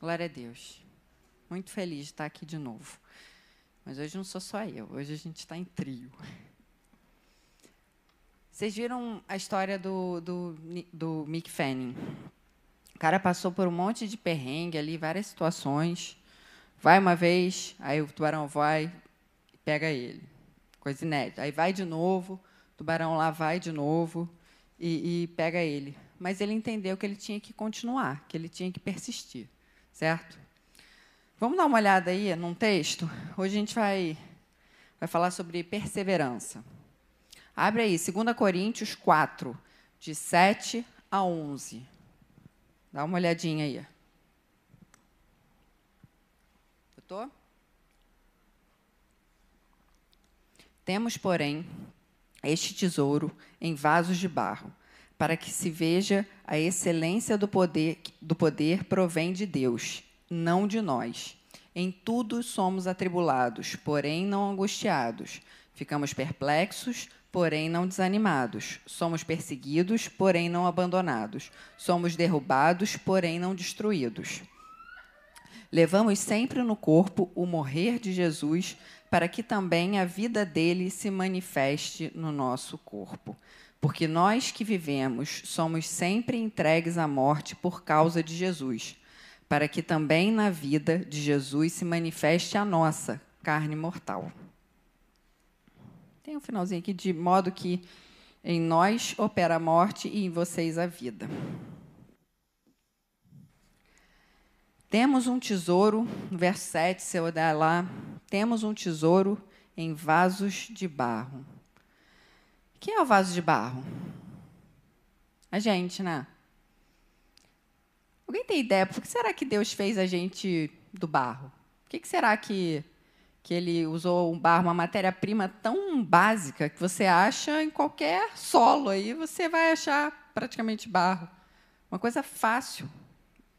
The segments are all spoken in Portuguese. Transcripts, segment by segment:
Glória a Deus. Muito feliz de estar aqui de novo. Mas hoje não sou só eu, hoje a gente está em trio. Vocês viram a história do, do, do Mick Fanning? O cara passou por um monte de perrengue ali, várias situações. Vai uma vez, aí o tubarão vai e pega ele. Coisa inédita. Aí vai de novo, o tubarão lá vai de novo e, e pega ele. Mas ele entendeu que ele tinha que continuar, que ele tinha que persistir, certo? Vamos dar uma olhada aí num texto? Hoje a gente vai, vai falar sobre perseverança. Abre aí, 2 Coríntios 4, de 7 a 11. Dá uma olhadinha aí. Botou? Temos, porém, este tesouro em vasos de barro, para que se veja a excelência do poder, do poder provém de Deus, não de nós. Em tudo somos atribulados, porém não angustiados. Ficamos perplexos, porém não desanimados. Somos perseguidos, porém não abandonados. Somos derrubados, porém não destruídos. Levamos sempre no corpo o morrer de Jesus, para que também a vida dele se manifeste no nosso corpo. Porque nós que vivemos somos sempre entregues à morte por causa de Jesus, para que também na vida de Jesus se manifeste a nossa carne mortal. Tem um finalzinho aqui, de modo que em nós opera a morte e em vocês a vida. Temos um tesouro, no verso 7, se eu olhar lá, temos um tesouro em vasos de barro. Quem é o vaso de barro? A gente, né? Alguém tem ideia por que será que Deus fez a gente do barro? Por que será que que ele usou um barro, uma matéria-prima tão básica que você acha em qualquer solo aí, você vai achar praticamente barro. Uma coisa fácil,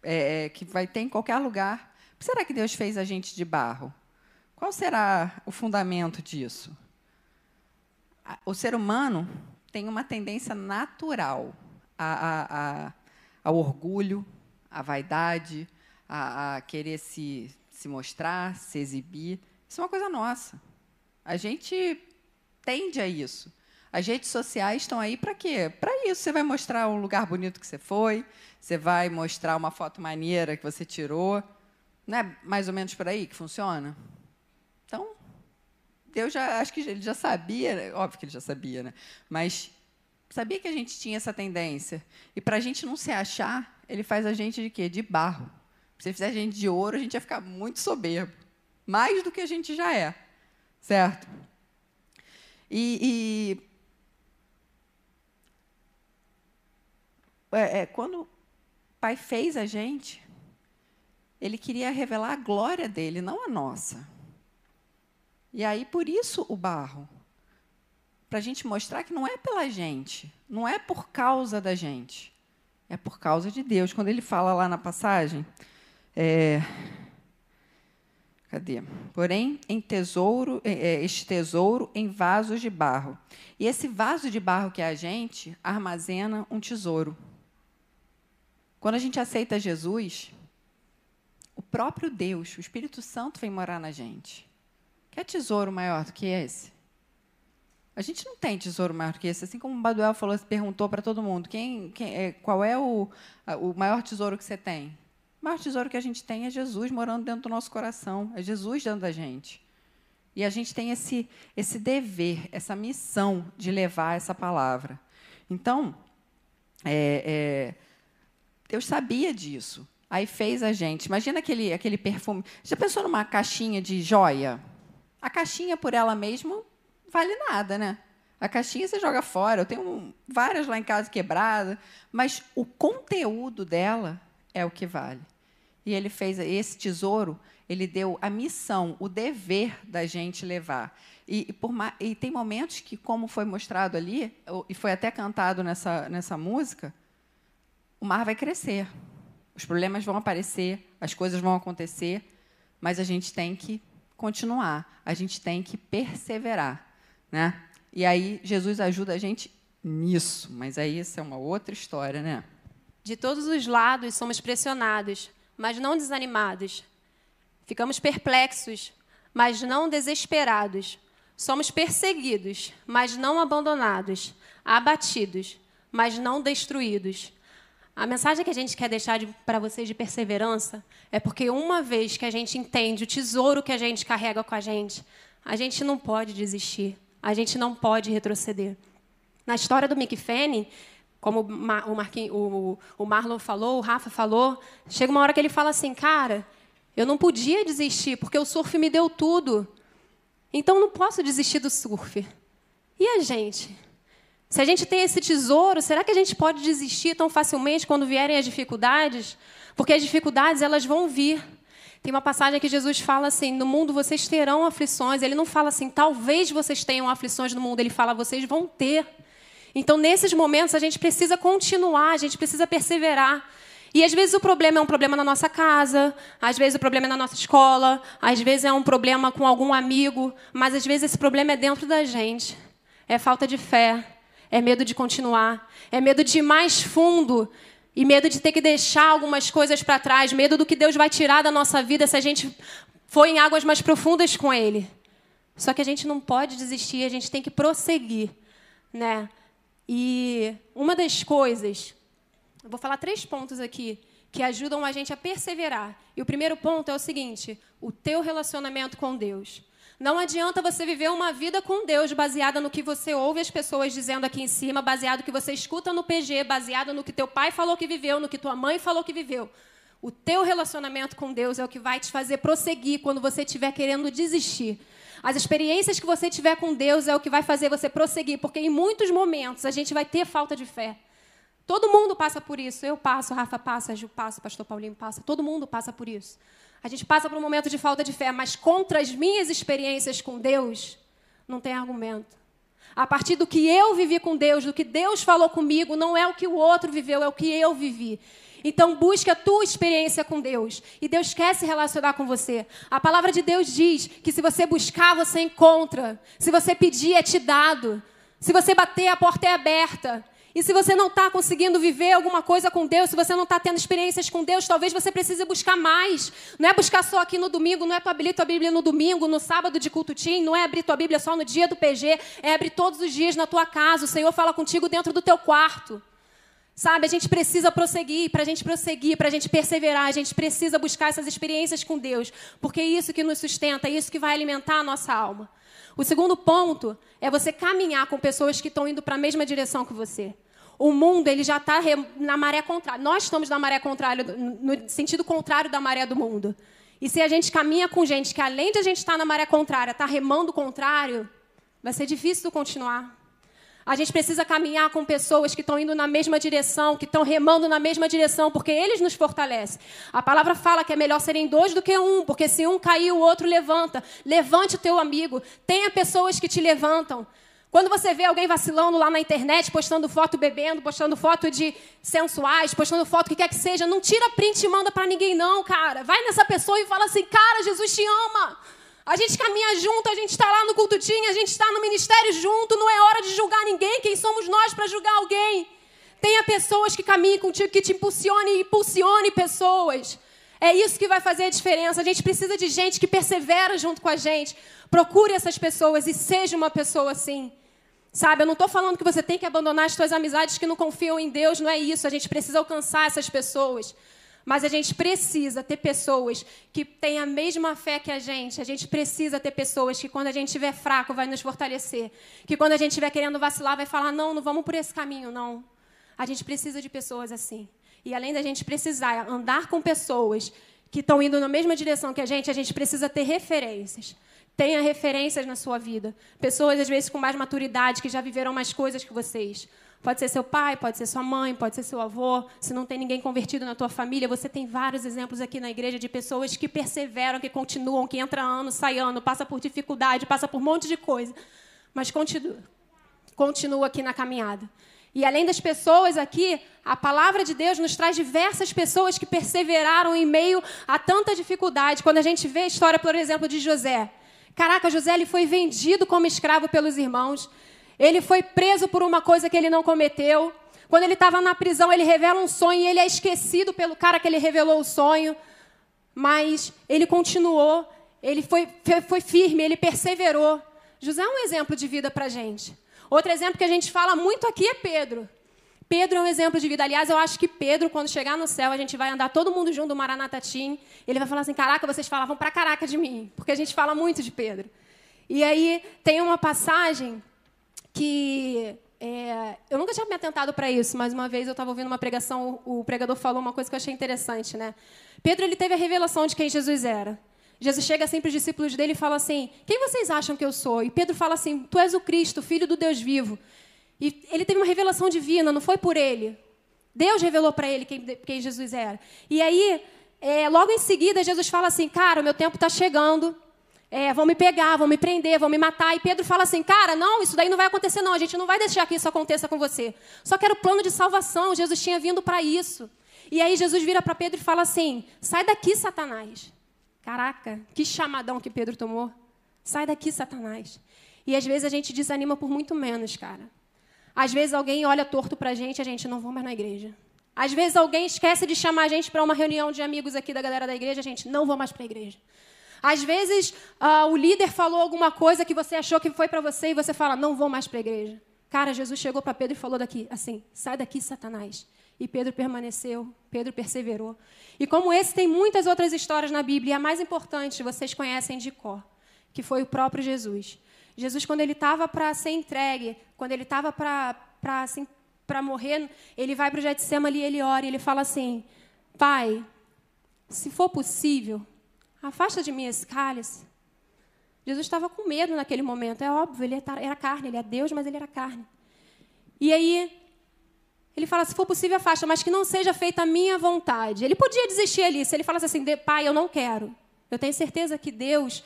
é, é que vai ter em qualquer lugar. Por que será que Deus fez a gente de barro? Qual será o fundamento disso? O ser humano tem uma tendência natural a, a, a, ao orgulho, à vaidade, a, querer se, se mostrar, se exibir. Isso é uma coisa nossa. A gente tende a isso. As redes sociais estão aí para quê? Para isso. Você vai mostrar um lugar bonito que você foi, você vai mostrar uma foto maneira que você tirou. Não é mais ou menos por aí que funciona? Deus já, acho que ele já sabia, óbvio que ele já sabia, né? Mas sabia que a gente tinha essa tendência. E para a gente não se achar, ele faz a gente de quê? De barro. Se ele fizer a gente de ouro, a gente ia ficar muito soberbo mais do que a gente já é, certo? E, e é, é, quando o Pai fez a gente, Ele queria revelar a glória dele, não a nossa. E aí, por isso, o barro. Para a gente mostrar que não é pela gente, não é por causa da gente, é por causa de Deus. Quando ele fala lá na passagem, é, Cadê? Porém, em tesouro, é, é, este tesouro em vasos de barro. E esse vaso de barro que é a gente armazena um tesouro. Quando a gente aceita Jesus, o próprio Deus, o Espírito Santo, vem morar na gente. Quer tesouro maior do que esse? A gente não tem tesouro maior do que esse. Assim como o Baduel falou, perguntou para todo mundo: quem, quem, é, qual é o, o maior tesouro que você tem? O maior tesouro que a gente tem é Jesus morando dentro do nosso coração, é Jesus dentro da gente. E a gente tem esse, esse dever, essa missão de levar essa palavra. Então, é, é, Deus sabia disso. Aí fez a gente. Imagina aquele, aquele perfume. Já pensou numa caixinha de joia? A caixinha por ela mesma vale nada, né? A caixinha você joga fora. Eu tenho várias lá em casa quebradas, mas o conteúdo dela é o que vale. E ele fez esse tesouro, ele deu a missão, o dever da gente levar. E, e, por, e tem momentos que, como foi mostrado ali, e foi até cantado nessa, nessa música, o mar vai crescer. Os problemas vão aparecer, as coisas vão acontecer, mas a gente tem que continuar, a gente tem que perseverar. Né? E aí Jesus ajuda a gente nisso, mas aí isso é uma outra história, né? De todos os lados somos pressionados, mas não desanimados. Ficamos perplexos, mas não desesperados. Somos perseguidos, mas não abandonados. Abatidos, mas não destruídos. A mensagem que a gente quer deixar de, para vocês de perseverança é porque uma vez que a gente entende o tesouro que a gente carrega com a gente, a gente não pode desistir, a gente não pode retroceder. Na história do Mick Fanning, como o, o, o Marlon falou, o Rafa falou, chega uma hora que ele fala assim, cara, eu não podia desistir, porque o surf me deu tudo. Então não posso desistir do surf. E a gente? Se a gente tem esse tesouro, será que a gente pode desistir tão facilmente quando vierem as dificuldades? Porque as dificuldades elas vão vir. Tem uma passagem que Jesus fala assim: no mundo vocês terão aflições. Ele não fala assim, talvez vocês tenham aflições no mundo. Ele fala, vocês vão ter. Então, nesses momentos, a gente precisa continuar, a gente precisa perseverar. E às vezes o problema é um problema na nossa casa, às vezes o problema é na nossa escola, às vezes é um problema com algum amigo, mas às vezes esse problema é dentro da gente. É falta de fé, é medo de continuar, é medo de ir mais fundo e medo de ter que deixar algumas coisas para trás, medo do que Deus vai tirar da nossa vida se a gente for em águas mais profundas com Ele. Só que a gente não pode desistir, a gente tem que prosseguir, né? E uma das coisas eu vou falar três pontos aqui que ajudam a gente a perseverar. E o primeiro ponto é o seguinte: o teu relacionamento com Deus. Não adianta você viver uma vida com Deus baseada no que você ouve as pessoas dizendo aqui em cima, baseado no que você escuta no PG, baseado no que teu pai falou que viveu, no que tua mãe falou que viveu. O teu relacionamento com Deus é o que vai te fazer prosseguir quando você estiver querendo desistir. As experiências que você tiver com Deus é o que vai fazer você prosseguir, porque em muitos momentos a gente vai ter falta de fé. Todo mundo passa por isso. Eu passo, Rafa passa, Gil passa, Pastor Paulinho passa. Todo mundo passa por isso. A gente passa por um momento de falta de fé, mas contra as minhas experiências com Deus, não tem argumento. A partir do que eu vivi com Deus, do que Deus falou comigo, não é o que o outro viveu, é o que eu vivi. Então busque a tua experiência com Deus. E Deus quer se relacionar com você. A palavra de Deus diz que se você buscar, você encontra. Se você pedir, é te dado. Se você bater, a porta é aberta. E se você não está conseguindo viver alguma coisa com Deus, se você não está tendo experiências com Deus, talvez você precise buscar mais. Não é buscar só aqui no domingo, não é abrir tua Bíblia no domingo, no sábado de culto team, não é abrir tua Bíblia só no dia do PG, é abrir todos os dias na tua casa. O Senhor fala contigo dentro do teu quarto. Sabe, a gente precisa prosseguir, para a gente prosseguir, para a gente perseverar, a gente precisa buscar essas experiências com Deus, porque é isso que nos sustenta, é isso que vai alimentar a nossa alma. O segundo ponto é você caminhar com pessoas que estão indo para a mesma direção que você. O mundo ele já está na maré contrária. Nós estamos na maré contrária, no sentido contrário da maré do mundo. E se a gente caminha com gente que, além de a gente estar tá na maré contrária, está remando o contrário, vai ser difícil continuar. A gente precisa caminhar com pessoas que estão indo na mesma direção, que estão remando na mesma direção, porque eles nos fortalecem. A palavra fala que é melhor serem dois do que um, porque se um cair, o outro levanta. Levante o teu amigo. Tenha pessoas que te levantam. Quando você vê alguém vacilando lá na internet, postando foto bebendo, postando foto de sensuais, postando foto que quer que seja, não tira print e manda para ninguém não, cara. Vai nessa pessoa e fala assim: "Cara, Jesus te ama". A gente caminha junto, a gente está lá no cultutinho, a gente está no ministério junto, não é hora de julgar ninguém. Quem somos nós para julgar alguém? Tenha pessoas que caminhem contigo, que te impulsione e impulsione pessoas. É isso que vai fazer a diferença. A gente precisa de gente que persevera junto com a gente. Procure essas pessoas e seja uma pessoa assim. Sabe, eu não estou falando que você tem que abandonar as suas amizades que não confiam em Deus, não é isso. A gente precisa alcançar essas pessoas. Mas a gente precisa ter pessoas que têm a mesma fé que a gente. A gente precisa ter pessoas que, quando a gente estiver fraco, vai nos fortalecer. Que, quando a gente estiver querendo vacilar, vai falar: não, não vamos por esse caminho, não. A gente precisa de pessoas assim. E além da gente precisar andar com pessoas que estão indo na mesma direção que a gente, a gente precisa ter referências. Tenha referências na sua vida. Pessoas, às vezes, com mais maturidade, que já viveram mais coisas que vocês. Pode ser seu pai, pode ser sua mãe, pode ser seu avô. Se não tem ninguém convertido na tua família, você tem vários exemplos aqui na igreja de pessoas que perseveram, que continuam, que entra ano, sai ano, passa por dificuldade, passa por um monte de coisa, mas continua, continua aqui na caminhada. E além das pessoas aqui, a palavra de Deus nos traz diversas pessoas que perseveraram em meio a tanta dificuldade. Quando a gente vê a história, por exemplo, de José. Caraca, José ele foi vendido como escravo pelos irmãos. Ele foi preso por uma coisa que ele não cometeu. Quando ele estava na prisão, ele revela um sonho e ele é esquecido pelo cara que ele revelou o sonho. mas ele continuou, ele foi, foi firme, ele perseverou. José é um exemplo de vida para gente. Outro exemplo que a gente fala muito aqui é Pedro. Pedro é um exemplo de vida. Aliás, eu acho que Pedro, quando chegar no céu, a gente vai andar todo mundo junto do Maranatatim. Ele vai falar assim: Caraca, vocês falavam pra caraca de mim. Porque a gente fala muito de Pedro. E aí tem uma passagem que. É, eu nunca tinha me atentado para isso, mas uma vez eu estava ouvindo uma pregação, o pregador falou uma coisa que eu achei interessante, né? Pedro ele teve a revelação de quem Jesus era. Jesus chega sempre os discípulos dele e fala assim: Quem vocês acham que eu sou? E Pedro fala assim: Tu és o Cristo, filho do Deus vivo. E ele teve uma revelação divina, não foi por ele. Deus revelou para ele quem, quem, Jesus era. E aí, é, logo em seguida, Jesus fala assim: Cara, o meu tempo está chegando. É, vão me pegar, vão me prender, vão me matar. E Pedro fala assim: Cara, não, isso daí não vai acontecer, não. A gente não vai deixar que isso aconteça com você. Só que era o plano de salvação. Jesus tinha vindo para isso. E aí Jesus vira para Pedro e fala assim: Sai daqui, Satanás. Caraca, que chamadão que Pedro tomou. Sai daqui, Satanás. E às vezes a gente desanima por muito menos, cara. Às vezes alguém olha torto para a gente, a gente não vou mais na igreja. Às vezes alguém esquece de chamar a gente para uma reunião de amigos aqui da galera da igreja, a gente não vou mais para a igreja. Às vezes uh, o líder falou alguma coisa que você achou que foi para você e você fala, não vou mais para a igreja. Cara, Jesus chegou para Pedro e falou daqui, assim, sai daqui, Satanás. E Pedro permaneceu, Pedro perseverou. E como esse, tem muitas outras histórias na Bíblia. E a mais importante, vocês conhecem de cor, que foi o próprio Jesus. Jesus, quando ele estava para ser entregue, quando ele estava para assim, morrer, ele vai para o Getsemane e ele ora e ele fala assim: Pai, se for possível, afasta de mim esse cálice. Jesus estava com medo naquele momento, é óbvio, ele era carne, ele é Deus, mas ele era carne. E aí, ele fala: se for possível, afasta, mas que não seja feita a minha vontade. Ele podia desistir ali, se ele falasse assim: Pai, eu não quero. Eu tenho certeza que Deus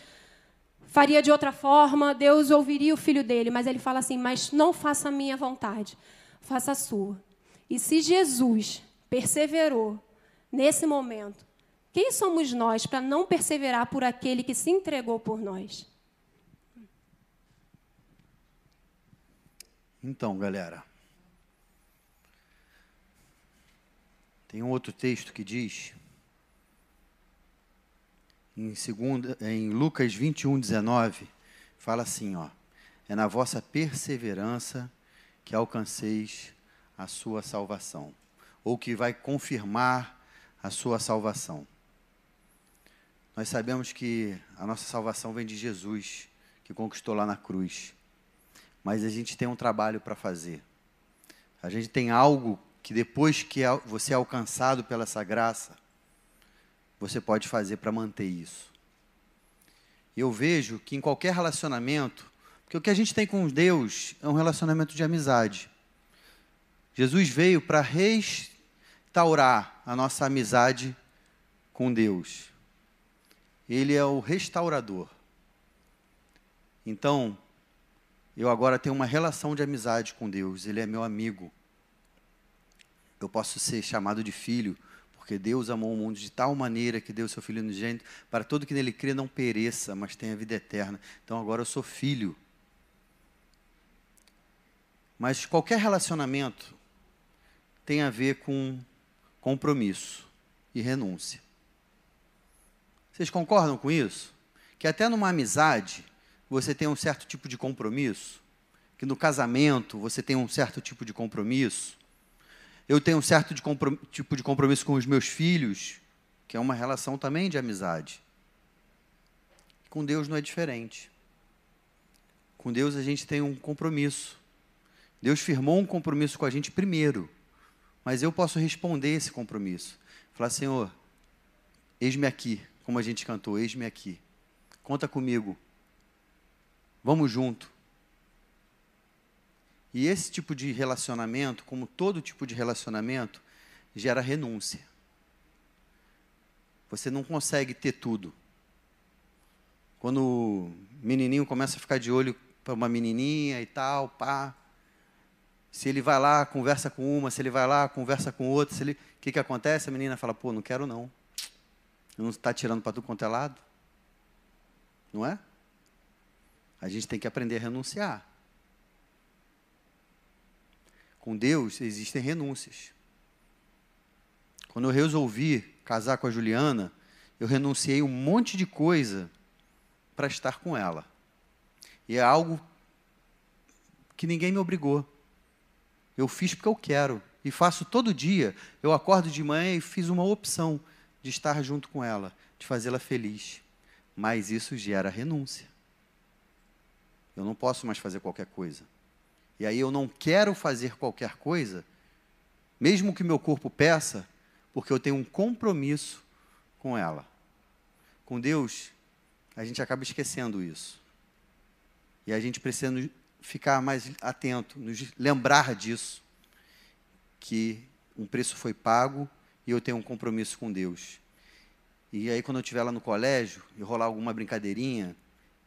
faria de outra forma, Deus ouviria o filho dele, mas ele fala assim: Mas não faça a minha vontade, faça a sua. E se Jesus perseverou nesse momento, quem somos nós para não perseverar por aquele que se entregou por nós? Então, galera, tem um outro texto que diz em, segunda, em Lucas 21, 19, fala assim: ó, é na vossa perseverança que alcanceis a sua salvação, ou que vai confirmar a sua salvação. Nós sabemos que a nossa salvação vem de Jesus, que conquistou lá na cruz. Mas a gente tem um trabalho para fazer. A gente tem algo que depois que você é alcançado pela essa graça, você pode fazer para manter isso? Eu vejo que em qualquer relacionamento, porque o que a gente tem com Deus é um relacionamento de amizade. Jesus veio para restaurar a nossa amizade com Deus. Ele é o restaurador. Então, eu agora tenho uma relação de amizade com Deus, Ele é meu amigo. Eu posso ser chamado de filho, porque Deus amou o mundo de tal maneira que deu seu Filho unigênito, para todo que nele crê não pereça, mas tenha vida eterna. Então agora eu sou filho. Mas qualquer relacionamento tem a ver com compromisso e renúncia. Vocês concordam com isso? Que até numa amizade você tem um certo tipo de compromisso, que no casamento você tem um certo tipo de compromisso, eu tenho um certo de tipo de compromisso com os meus filhos, que é uma relação também de amizade. Com Deus não é diferente. Com Deus a gente tem um compromisso. Deus firmou um compromisso com a gente primeiro, mas eu posso responder esse compromisso. Falar, Senhor, eis-me aqui, como a gente cantou, eis-me aqui. Conta comigo. Vamos junto. E esse tipo de relacionamento, como todo tipo de relacionamento, gera renúncia. Você não consegue ter tudo. Quando o menininho começa a ficar de olho para uma menininha e tal, pá. Se ele vai lá, conversa com uma, se ele vai lá, conversa com outra, se ele, o que, que acontece? A menina fala, pô, não quero não. Não está tirando para tudo quanto é lado? Não é? A gente tem que aprender a renunciar. Com Deus existem renúncias. Quando eu resolvi casar com a Juliana, eu renunciei um monte de coisa para estar com ela. E é algo que ninguém me obrigou. Eu fiz porque eu quero. E faço todo dia. Eu acordo de manhã e fiz uma opção de estar junto com ela, de fazê-la feliz. Mas isso gera renúncia. Eu não posso mais fazer qualquer coisa. E aí eu não quero fazer qualquer coisa, mesmo que meu corpo peça, porque eu tenho um compromisso com ela. Com Deus, a gente acaba esquecendo isso. E a gente precisa ficar mais atento, nos lembrar disso, que um preço foi pago e eu tenho um compromisso com Deus. E aí, quando eu estiver lá no colégio e rolar alguma brincadeirinha,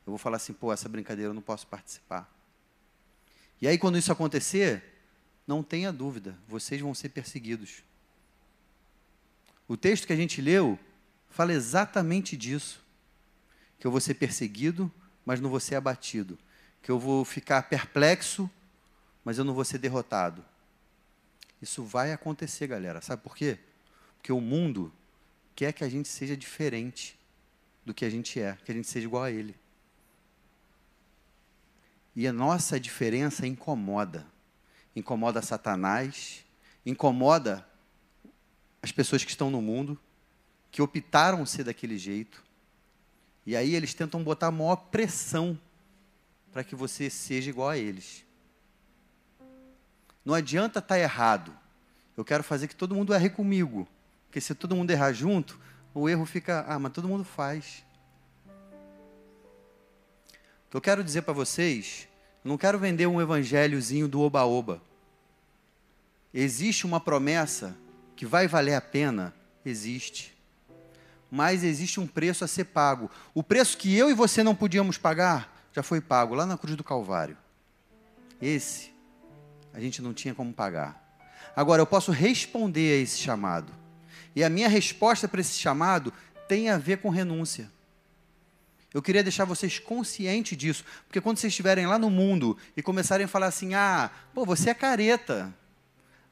eu vou falar assim: pô, essa brincadeira eu não posso participar. E aí, quando isso acontecer, não tenha dúvida, vocês vão ser perseguidos. O texto que a gente leu fala exatamente disso: que eu vou ser perseguido, mas não vou ser abatido. Que eu vou ficar perplexo, mas eu não vou ser derrotado. Isso vai acontecer, galera. Sabe por quê? Porque o mundo quer que a gente seja diferente do que a gente é, que a gente seja igual a Ele. E a nossa diferença incomoda. Incomoda Satanás, incomoda as pessoas que estão no mundo, que optaram ser daquele jeito. E aí eles tentam botar a maior pressão para que você seja igual a eles. Não adianta estar tá errado. Eu quero fazer que todo mundo erre comigo. Porque se todo mundo errar junto, o erro fica, ah, mas todo mundo faz. Eu quero dizer para vocês, eu não quero vender um evangéliozinho do oba-oba. Existe uma promessa que vai valer a pena? Existe. Mas existe um preço a ser pago. O preço que eu e você não podíamos pagar já foi pago lá na cruz do Calvário. Esse a gente não tinha como pagar. Agora eu posso responder a esse chamado. E a minha resposta para esse chamado tem a ver com renúncia. Eu queria deixar vocês conscientes disso, porque quando vocês estiverem lá no mundo e começarem a falar assim: ah, pô, você é careta.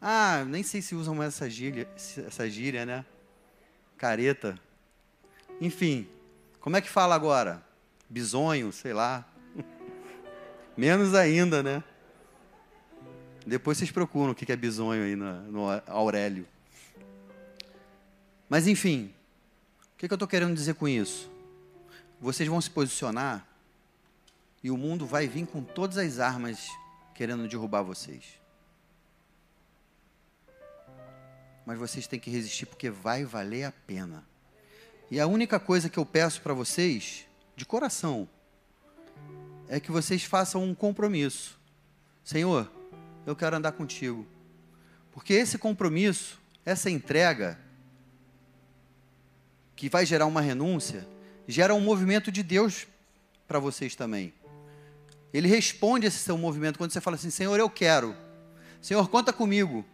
Ah, nem sei se usam essa gíria, essa gíria, né? Careta. Enfim, como é que fala agora? Bisonho, sei lá. Menos ainda, né? Depois vocês procuram o que é bisonho aí no, no Aurélio. Mas enfim, o que, eu estou querendo dizer com isso? Vocês vão se posicionar e o mundo vai vir com todas as armas querendo derrubar vocês. Mas vocês têm que resistir porque vai valer a pena. E a única coisa que eu peço para vocês, de coração, é que vocês façam um compromisso. Senhor, eu quero andar contigo. Porque esse compromisso, essa entrega, que vai gerar uma renúncia, gera um movimento de Deus para vocês também. Ele responde esse seu movimento quando você fala assim: Senhor, eu quero. Senhor, conta comigo.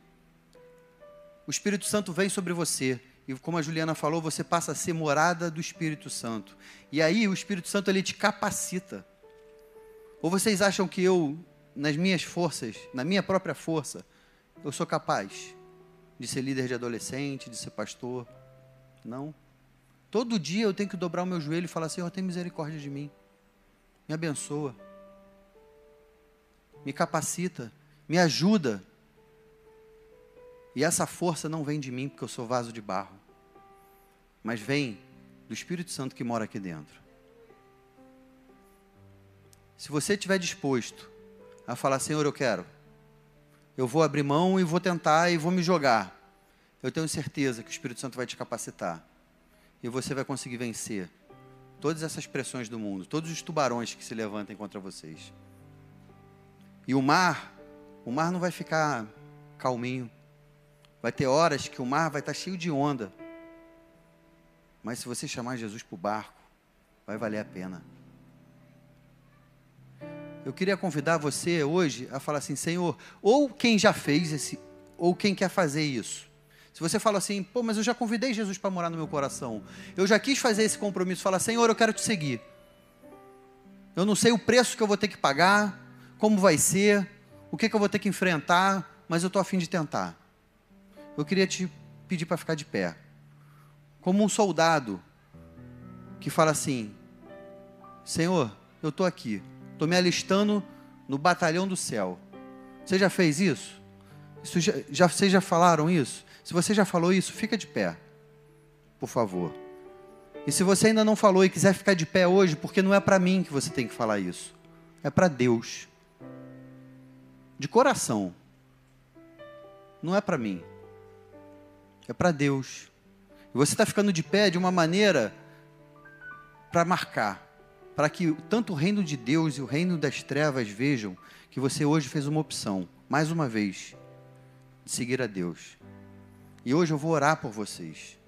O Espírito Santo vem sobre você. E como a Juliana falou, você passa a ser morada do Espírito Santo. E aí o Espírito Santo ele te capacita. Ou vocês acham que eu, nas minhas forças, na minha própria força, eu sou capaz de ser líder de adolescente, de ser pastor? Não. Todo dia eu tenho que dobrar o meu joelho e falar: Senhor, tem misericórdia de mim. Me abençoa. Me capacita. Me ajuda. E essa força não vem de mim, porque eu sou vaso de barro. Mas vem do Espírito Santo que mora aqui dentro. Se você estiver disposto a falar: Senhor, eu quero. Eu vou abrir mão e vou tentar e vou me jogar. Eu tenho certeza que o Espírito Santo vai te capacitar e você vai conseguir vencer todas essas pressões do mundo, todos os tubarões que se levantem contra vocês. E o mar, o mar não vai ficar calminho. Vai ter horas que o mar vai estar cheio de onda. Mas se você chamar Jesus para o barco, vai valer a pena. Eu queria convidar você hoje a falar assim, Senhor, ou quem já fez esse, ou quem quer fazer isso. Se você fala assim, pô, mas eu já convidei Jesus para morar no meu coração. Eu já quis fazer esse compromisso, falar, Senhor, eu quero te seguir. Eu não sei o preço que eu vou ter que pagar, como vai ser, o que, que eu vou ter que enfrentar, mas eu estou afim de tentar. Eu queria te pedir para ficar de pé. Como um soldado que fala assim: Senhor, eu estou aqui, estou me alistando no batalhão do céu. Você já fez isso? isso já, já, vocês já falaram isso? Se você já falou isso, fica de pé, por favor. E se você ainda não falou e quiser ficar de pé hoje, porque não é para mim que você tem que falar isso, é para Deus, de coração, não é para mim, é para Deus. E você está ficando de pé de uma maneira para marcar, para que tanto o reino de Deus e o reino das trevas vejam que você hoje fez uma opção, mais uma vez, de seguir a Deus. E hoje eu vou orar por vocês.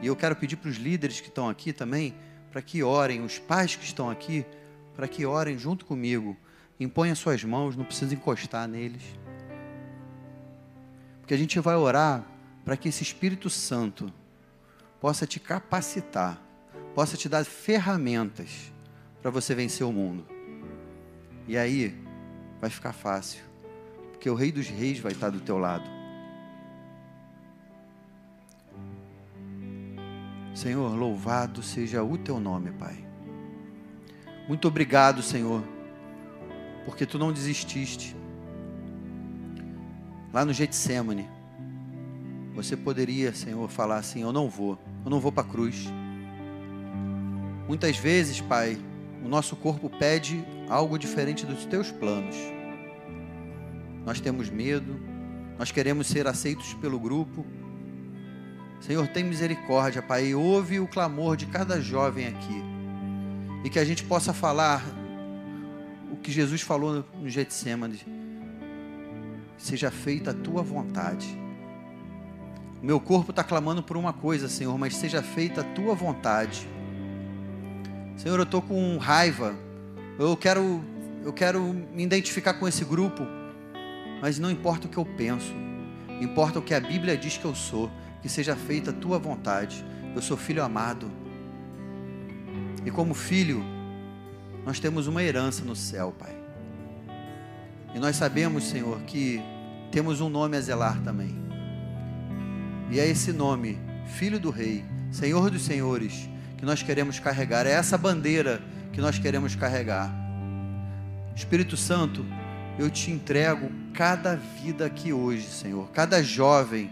E eu quero pedir para os líderes que estão aqui também, para que orem, os pais que estão aqui, para que orem junto comigo. Imponha suas mãos, não precisa encostar neles. Porque a gente vai orar para que esse Espírito Santo possa te capacitar, possa te dar ferramentas para você vencer o mundo. E aí vai ficar fácil, porque o Rei dos Reis vai estar do teu lado. Senhor, louvado seja o teu nome, Pai. Muito obrigado, Senhor, porque tu não desististe. Lá no Getsemane, você poderia, Senhor, falar assim: Eu não vou, eu não vou para a cruz. Muitas vezes, Pai, o nosso corpo pede algo diferente dos teus planos. Nós temos medo, nós queremos ser aceitos pelo grupo. Senhor, tem misericórdia, Pai, ouve o clamor de cada jovem aqui. E que a gente possa falar o que Jesus falou no Getsemane. Seja feita a tua vontade. Meu corpo está clamando por uma coisa, Senhor, mas seja feita a tua vontade. Senhor, eu estou com raiva. Eu quero, eu quero me identificar com esse grupo. Mas não importa o que eu penso. Importa o que a Bíblia diz que eu sou. Que seja feita a tua vontade. Eu sou filho amado. E como filho, nós temos uma herança no céu, Pai. E nós sabemos, Senhor, que temos um nome a zelar também. E é esse nome, Filho do Rei, Senhor dos Senhores, que nós queremos carregar, é essa bandeira que nós queremos carregar. Espírito Santo, eu te entrego cada vida aqui hoje, Senhor, cada jovem,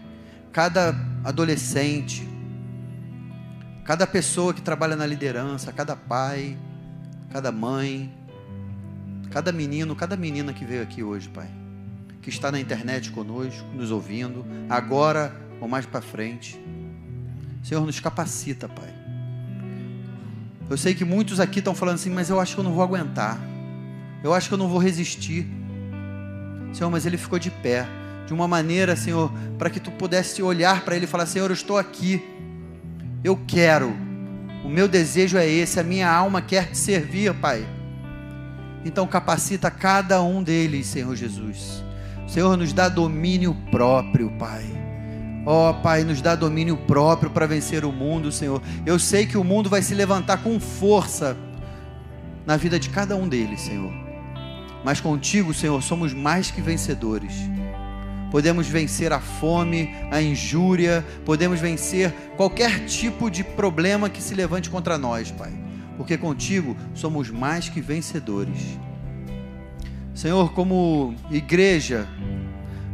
cada adolescente, cada pessoa que trabalha na liderança, cada pai, cada mãe, cada menino, cada menina que veio aqui hoje, Pai, que está na internet conosco, nos ouvindo, agora ou mais para frente. Senhor, nos capacita, Pai. Eu sei que muitos aqui estão falando assim, mas eu acho que eu não vou aguentar. Eu acho que eu não vou resistir. Senhor, mas ele ficou de pé, de uma maneira, Senhor, para que tu pudesse olhar para ele e falar: Senhor, eu estou aqui. Eu quero. O meu desejo é esse, a minha alma quer te servir, Pai. Então capacita cada um deles, Senhor Jesus. Senhor, nos dá domínio próprio, Pai. Ó oh, Pai, nos dá domínio próprio para vencer o mundo, Senhor. Eu sei que o mundo vai se levantar com força na vida de cada um deles, Senhor. Mas contigo, Senhor, somos mais que vencedores. Podemos vencer a fome, a injúria, podemos vencer qualquer tipo de problema que se levante contra nós, Pai. Porque contigo somos mais que vencedores. Senhor, como igreja,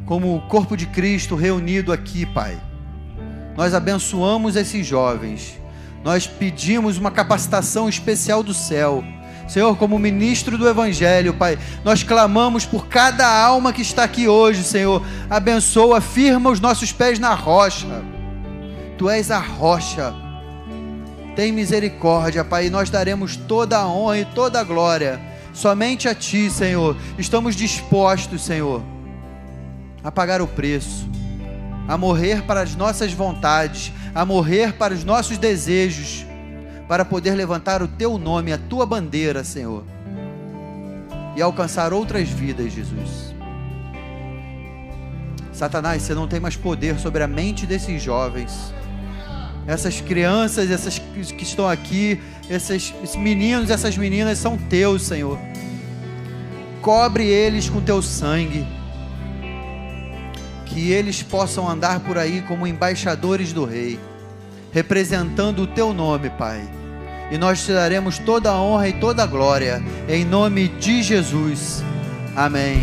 como corpo de Cristo reunido aqui, Pai. Nós abençoamos esses jovens. Nós pedimos uma capacitação especial do céu. Senhor, como ministro do Evangelho, Pai, nós clamamos por cada alma que está aqui hoje, Senhor. Abençoa, firma os nossos pés na rocha. Tu és a rocha. Tem misericórdia, Pai, e nós daremos toda a honra e toda a glória somente a Ti, Senhor. Estamos dispostos, Senhor a pagar o preço, a morrer para as nossas vontades, a morrer para os nossos desejos, para poder levantar o teu nome, a tua bandeira, Senhor, e alcançar outras vidas, Jesus. Satanás, você não tem mais poder sobre a mente desses jovens. Essas crianças, essas que estão aqui, esses meninos, essas meninas são teus, Senhor. Cobre eles com teu sangue que eles possam andar por aí como embaixadores do Rei, representando o Teu nome, Pai, e nós te daremos toda a honra e toda a glória, em nome de Jesus. Amém.